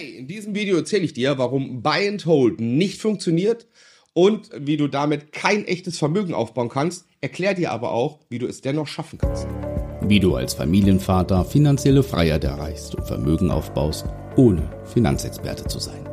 Hey, in diesem Video erzähle ich dir, warum Buy and Hold nicht funktioniert und wie du damit kein echtes Vermögen aufbauen kannst. Erklär dir aber auch, wie du es dennoch schaffen kannst. Wie du als Familienvater finanzielle Freiheit erreichst und Vermögen aufbaust, ohne Finanzexperte zu sein.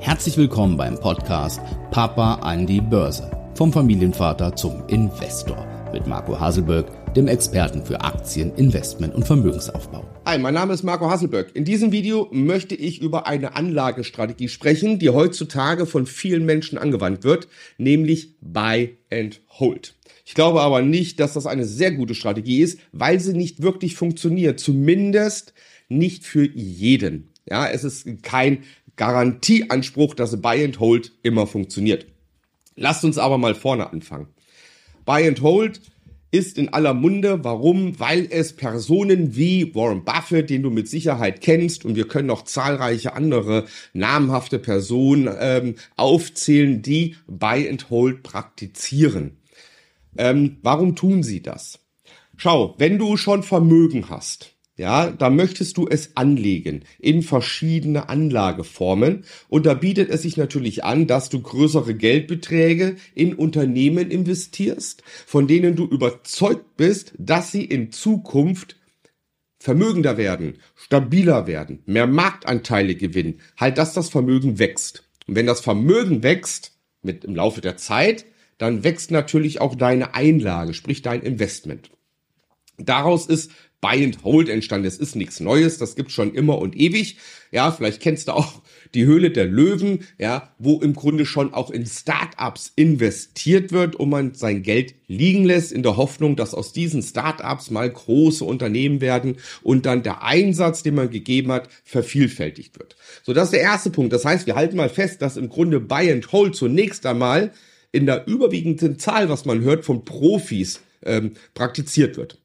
Herzlich willkommen beim Podcast Papa an die Börse. Vom Familienvater zum Investor mit Marco Haselberg, dem Experten für Aktien, Investment und Vermögensaufbau. Hi, mein Name ist Marco Hasselböck. In diesem Video möchte ich über eine Anlagestrategie sprechen, die heutzutage von vielen Menschen angewandt wird, nämlich Buy and Hold. Ich glaube aber nicht, dass das eine sehr gute Strategie ist, weil sie nicht wirklich funktioniert. Zumindest nicht für jeden. Ja, es ist kein Garantieanspruch, dass Buy and Hold immer funktioniert. Lasst uns aber mal vorne anfangen. Buy and Hold ist in aller Munde. Warum? Weil es Personen wie Warren Buffett, den du mit Sicherheit kennst, und wir können noch zahlreiche andere namhafte Personen ähm, aufzählen, die Buy and Hold praktizieren. Ähm, warum tun sie das? Schau, wenn du schon Vermögen hast, ja, da möchtest du es anlegen in verschiedene Anlageformen und da bietet es sich natürlich an, dass du größere Geldbeträge in Unternehmen investierst, von denen du überzeugt bist, dass sie in Zukunft vermögender werden, stabiler werden, mehr Marktanteile gewinnen, halt dass das Vermögen wächst. Und wenn das Vermögen wächst mit im Laufe der Zeit, dann wächst natürlich auch deine Einlage, sprich dein Investment. Daraus ist Buy and Hold entstanden. Das ist nichts Neues, das gibt schon immer und ewig. Ja, vielleicht kennst du auch die Höhle der Löwen, ja, wo im Grunde schon auch in Startups investiert wird und man sein Geld liegen lässt in der Hoffnung, dass aus diesen Startups mal große Unternehmen werden und dann der Einsatz, den man gegeben hat, vervielfältigt wird. So, das ist der erste Punkt. Das heißt, wir halten mal fest, dass im Grunde Buy and Hold zunächst einmal in der überwiegenden Zahl, was man hört, von Profis ähm, praktiziert wird.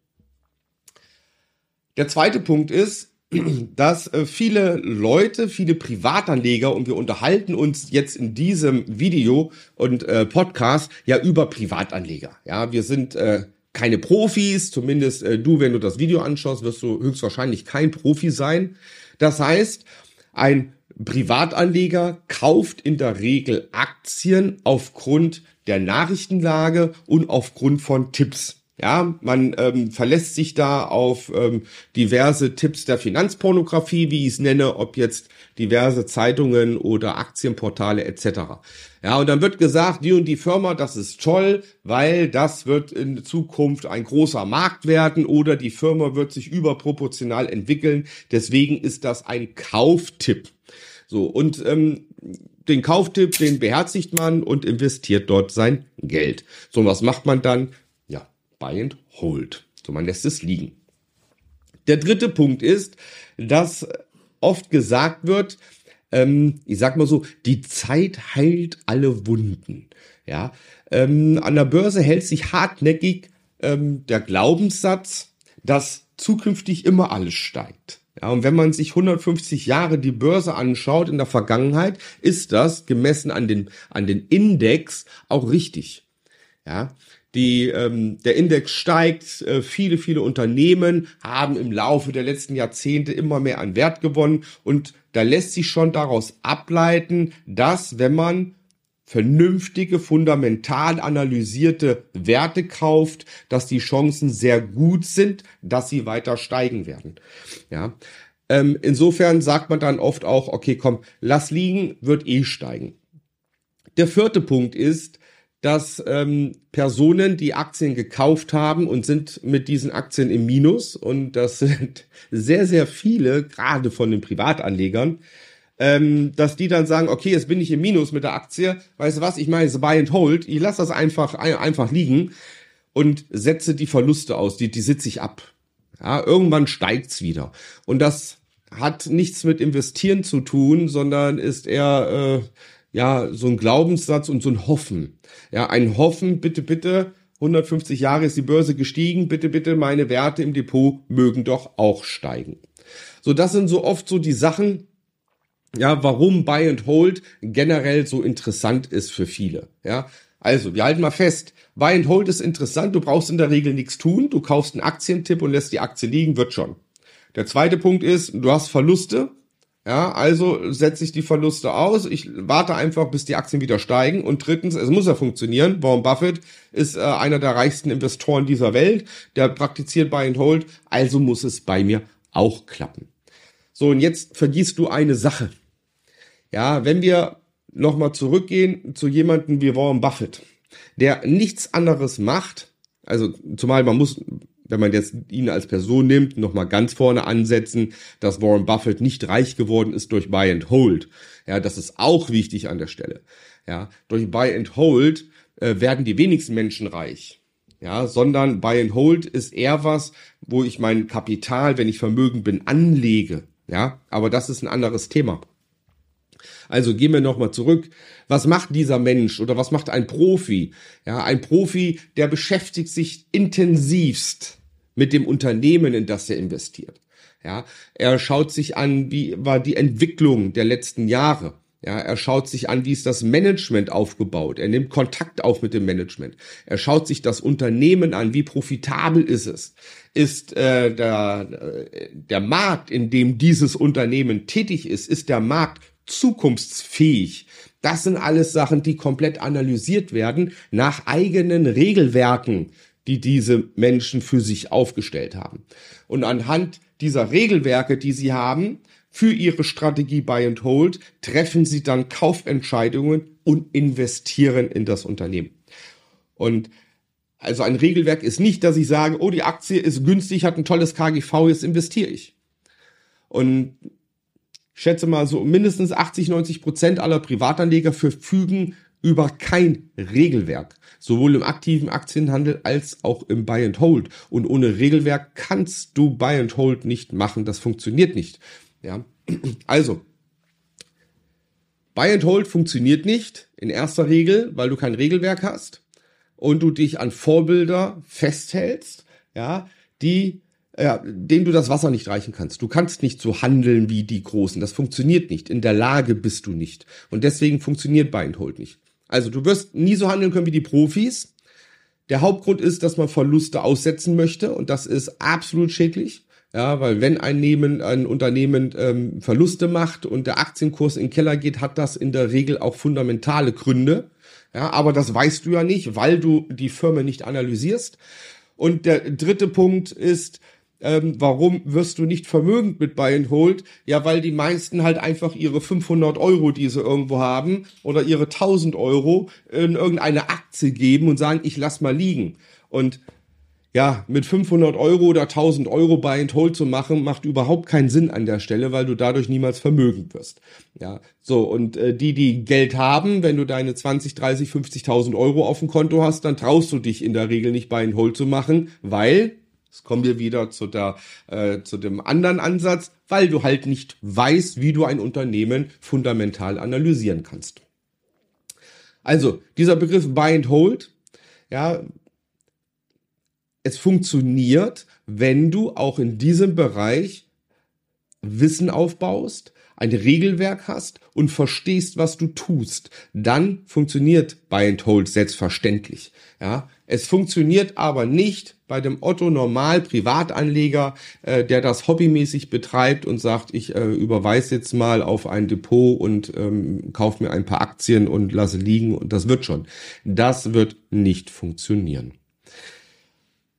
Der zweite Punkt ist, dass äh, viele Leute, viele Privatanleger, und wir unterhalten uns jetzt in diesem Video und äh, Podcast ja über Privatanleger. Ja, wir sind äh, keine Profis, zumindest äh, du, wenn du das Video anschaust, wirst du höchstwahrscheinlich kein Profi sein. Das heißt, ein Privatanleger kauft in der Regel Aktien aufgrund der Nachrichtenlage und aufgrund von Tipps. Ja, man ähm, verlässt sich da auf ähm, diverse Tipps der Finanzpornografie, wie ich es nenne, ob jetzt diverse Zeitungen oder Aktienportale etc. Ja, und dann wird gesagt, die und die Firma, das ist toll, weil das wird in Zukunft ein großer Markt werden oder die Firma wird sich überproportional entwickeln. Deswegen ist das ein Kauftipp. So, und ähm, den Kauftipp, den beherzigt man und investiert dort sein Geld. So, was macht man dann? Buy and Hold. So, man lässt es liegen. Der dritte Punkt ist, dass oft gesagt wird, ähm, ich sag mal so, die Zeit heilt alle Wunden. Ja, ähm, an der Börse hält sich hartnäckig ähm, der Glaubenssatz, dass zukünftig immer alles steigt. Ja, und wenn man sich 150 Jahre die Börse anschaut in der Vergangenheit, ist das gemessen an den, an den Index auch richtig. Ja, die, ähm, der Index steigt, äh, viele, viele Unternehmen haben im Laufe der letzten Jahrzehnte immer mehr an Wert gewonnen und da lässt sich schon daraus ableiten, dass wenn man vernünftige, fundamental analysierte Werte kauft, dass die Chancen sehr gut sind, dass sie weiter steigen werden. Ja. Ähm, insofern sagt man dann oft auch, okay, komm, lass liegen, wird eh steigen. Der vierte Punkt ist, dass ähm, Personen, die Aktien gekauft haben und sind mit diesen Aktien im Minus, und das sind sehr, sehr viele, gerade von den Privatanlegern, ähm, dass die dann sagen, okay, jetzt bin ich im Minus mit der Aktie, weißt du was, ich meine, buy and hold, ich lasse das einfach, einfach liegen und setze die Verluste aus, die, die sitze ich ab. Ja, irgendwann steigt's wieder. Und das hat nichts mit Investieren zu tun, sondern ist eher äh, ja, so ein Glaubenssatz und so ein Hoffen. Ja, ein Hoffen, bitte, bitte, 150 Jahre ist die Börse gestiegen, bitte, bitte, meine Werte im Depot mögen doch auch steigen. So, das sind so oft so die Sachen, ja, warum Buy and Hold generell so interessant ist für viele. Ja, also, wir halten mal fest, Buy and Hold ist interessant, du brauchst in der Regel nichts tun, du kaufst einen Aktientipp und lässt die Aktie liegen, wird schon. Der zweite Punkt ist, du hast Verluste, Ja, also setze ich die Verluste aus. Ich warte einfach, bis die Aktien wieder steigen. Und drittens, es muss ja funktionieren. Warren Buffett ist äh, einer der reichsten Investoren dieser Welt. Der praktiziert Buy and Hold. Also muss es bei mir auch klappen. So, und jetzt vergisst du eine Sache. Ja, wenn wir nochmal zurückgehen zu jemandem wie Warren Buffett, der nichts anderes macht, also zumal man muss wenn man jetzt ihn als Person nimmt, nochmal ganz vorne ansetzen, dass Warren Buffett nicht reich geworden ist durch Buy and Hold. Ja, das ist auch wichtig an der Stelle. Ja, durch Buy and Hold äh, werden die wenigsten Menschen reich. Ja, sondern Buy and Hold ist eher was, wo ich mein Kapital, wenn ich vermögend bin, anlege. Ja, aber das ist ein anderes Thema. Also gehen wir nochmal zurück. Was macht dieser Mensch oder was macht ein Profi? Ja, ein Profi, der beschäftigt sich intensivst mit dem Unternehmen, in das er investiert. Ja, er schaut sich an, wie war die Entwicklung der letzten Jahre. Ja, er schaut sich an, wie ist das Management aufgebaut. Er nimmt Kontakt auf mit dem Management. Er schaut sich das Unternehmen an, wie profitabel ist es. Ist äh, der, der Markt, in dem dieses Unternehmen tätig ist, ist der Markt zukunftsfähig? Das sind alles Sachen, die komplett analysiert werden nach eigenen Regelwerken die diese Menschen für sich aufgestellt haben. Und anhand dieser Regelwerke, die sie haben, für ihre Strategie Buy and Hold, treffen sie dann Kaufentscheidungen und investieren in das Unternehmen. Und also ein Regelwerk ist nicht, dass ich sage, oh, die Aktie ist günstig, hat ein tolles KGV, jetzt investiere ich. Und schätze mal so mindestens 80, 90 Prozent aller Privatanleger verfügen über kein Regelwerk, sowohl im aktiven Aktienhandel als auch im Buy and Hold. Und ohne Regelwerk kannst du Buy and Hold nicht machen. Das funktioniert nicht. Ja, also Buy and Hold funktioniert nicht in erster Regel, weil du kein Regelwerk hast und du dich an Vorbilder festhältst, ja, die ja, denen du das Wasser nicht reichen kannst. Du kannst nicht so handeln wie die Großen. Das funktioniert nicht. In der Lage bist du nicht. Und deswegen funktioniert Buy and Hold nicht. Also du wirst nie so handeln können wie die Profis. Der Hauptgrund ist, dass man Verluste aussetzen möchte und das ist absolut schädlich. Ja, weil wenn ein, Nehmen, ein Unternehmen ähm, Verluste macht und der Aktienkurs in den Keller geht, hat das in der Regel auch fundamentale Gründe. Ja, aber das weißt du ja nicht, weil du die Firma nicht analysierst. Und der dritte Punkt ist, ähm, warum wirst du nicht vermögend mit Buy and Hold? Ja, weil die meisten halt einfach ihre 500 Euro, die sie irgendwo haben, oder ihre 1000 Euro in irgendeine Aktie geben und sagen, ich lass mal liegen. Und ja, mit 500 Euro oder 1000 Euro Buy and Hold zu machen, macht überhaupt keinen Sinn an der Stelle, weil du dadurch niemals vermögend wirst. Ja, so und äh, die, die Geld haben, wenn du deine 20, 30, 50.000 Euro auf dem Konto hast, dann traust du dich in der Regel nicht Buy and Hold zu machen, weil Jetzt kommen wir wieder zu, der, äh, zu dem anderen Ansatz, weil du halt nicht weißt, wie du ein Unternehmen fundamental analysieren kannst. Also, dieser Begriff Buy and Hold, ja, es funktioniert, wenn du auch in diesem Bereich Wissen aufbaust, ein Regelwerk hast und verstehst, was du tust, dann funktioniert Buy and Hold selbstverständlich. Ja, es funktioniert aber nicht bei dem Otto Normal Privatanleger, äh, der das hobbymäßig betreibt und sagt, ich äh, überweise jetzt mal auf ein Depot und ähm, kaufe mir ein paar Aktien und lasse liegen und das wird schon. Das wird nicht funktionieren.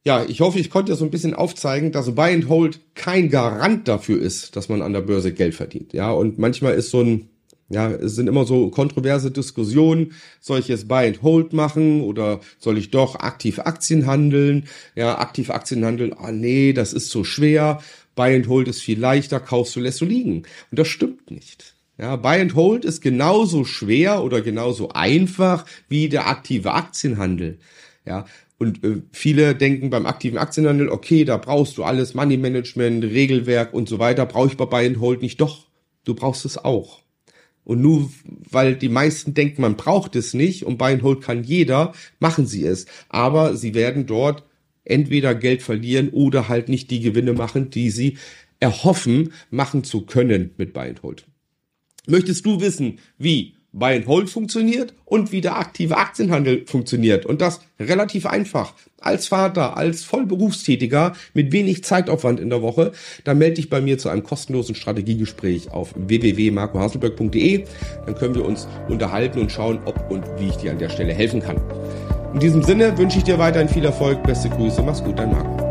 Ja, ich hoffe, ich konnte so ein bisschen aufzeigen, dass Buy and Hold kein Garant dafür ist, dass man an der Börse Geld verdient. Ja, und manchmal ist so ein ja, es sind immer so kontroverse Diskussionen. Soll ich jetzt Buy and Hold machen oder soll ich doch aktiv Aktien handeln? Ja, aktiv Aktien handeln, ah nee, das ist so schwer. Buy and Hold ist viel leichter, kaufst du, lässt du liegen. Und das stimmt nicht. Ja, Buy and Hold ist genauso schwer oder genauso einfach wie der aktive Aktienhandel. Ja, und äh, viele denken beim aktiven Aktienhandel, okay, da brauchst du alles, Money Management, Regelwerk und so weiter, brauche ich bei Buy and Hold nicht. Doch, du brauchst es auch. Und nur weil die meisten denken, man braucht es nicht und Buy and Hold kann jeder, machen sie es. Aber sie werden dort entweder Geld verlieren oder halt nicht die Gewinne machen, die sie erhoffen, machen zu können mit Buy and Hold. Möchtest du wissen, wie Buy and Hold funktioniert und wie der aktive Aktienhandel funktioniert. Und das relativ einfach. Als Vater, als Vollberufstätiger mit wenig Zeitaufwand in der Woche, dann melde dich bei mir zu einem kostenlosen Strategiegespräch auf www.marcohaselberg.de. Dann können wir uns unterhalten und schauen, ob und wie ich dir an der Stelle helfen kann. In diesem Sinne wünsche ich dir weiterhin viel Erfolg. Beste Grüße. Mach's gut, dein Marco.